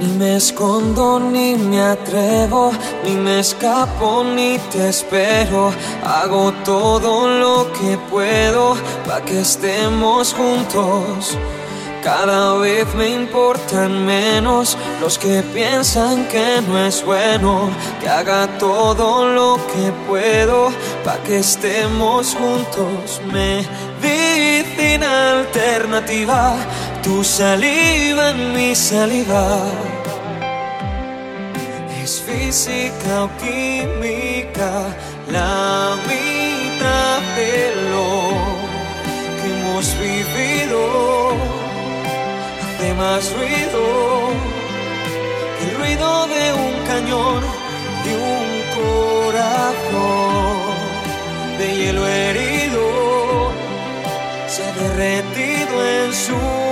Ni me escondo ni me atrevo, ni me escapo ni te espero. Hago todo lo que puedo para que estemos juntos. Cada vez me importan menos los que piensan que no es bueno. Que haga todo lo que puedo para que estemos juntos. Medicina alternativa, tu saliva en mi saliva. Es física o química, la mitad de lo que hemos vivido hace más ruido que el ruido de un cañón, de un corazón de hielo herido, se ha derretido en su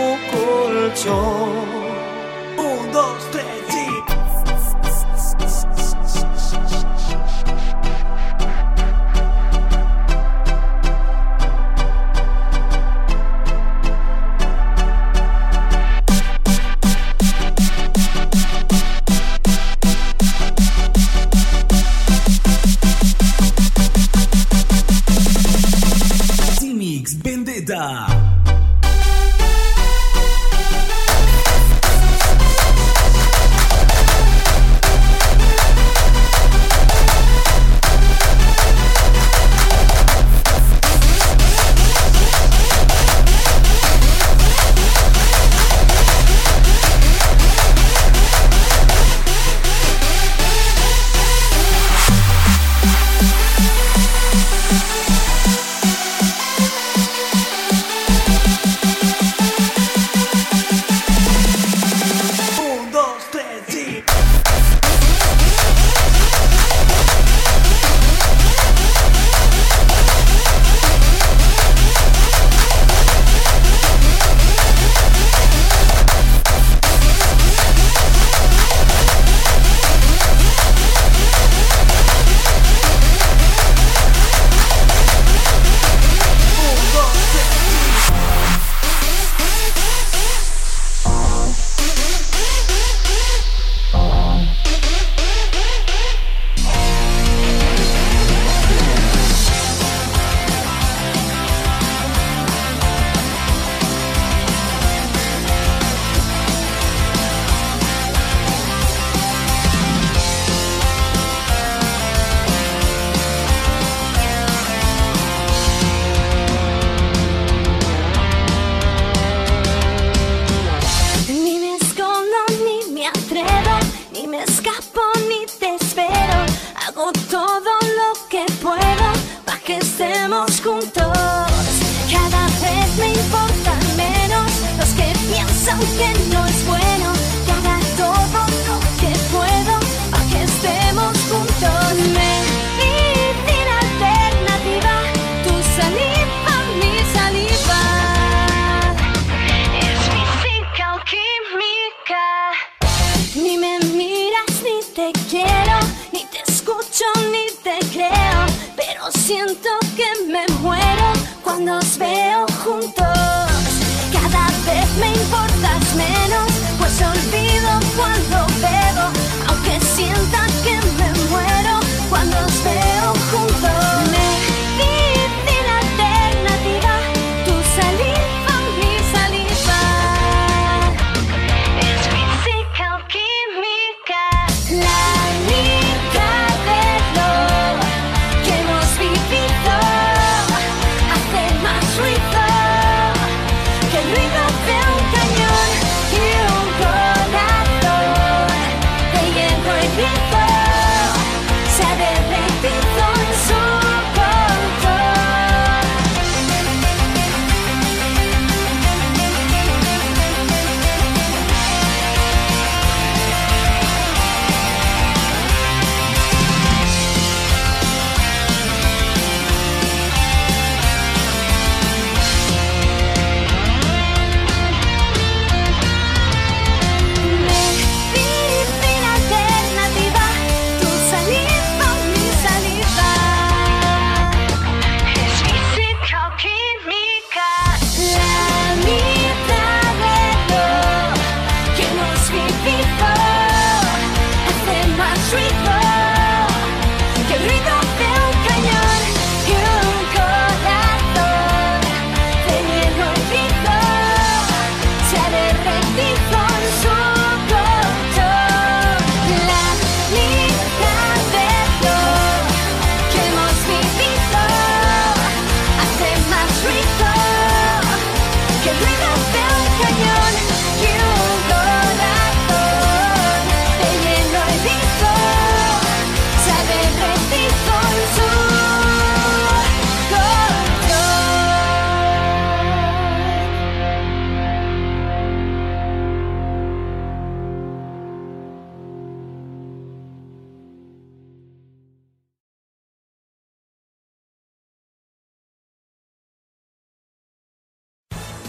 colchón. Un, dos, tres. Mix Vendetta. Que estemos juntos. Cada vez me importan menos los que piensan que no siento que me muero cuando os veo juntos.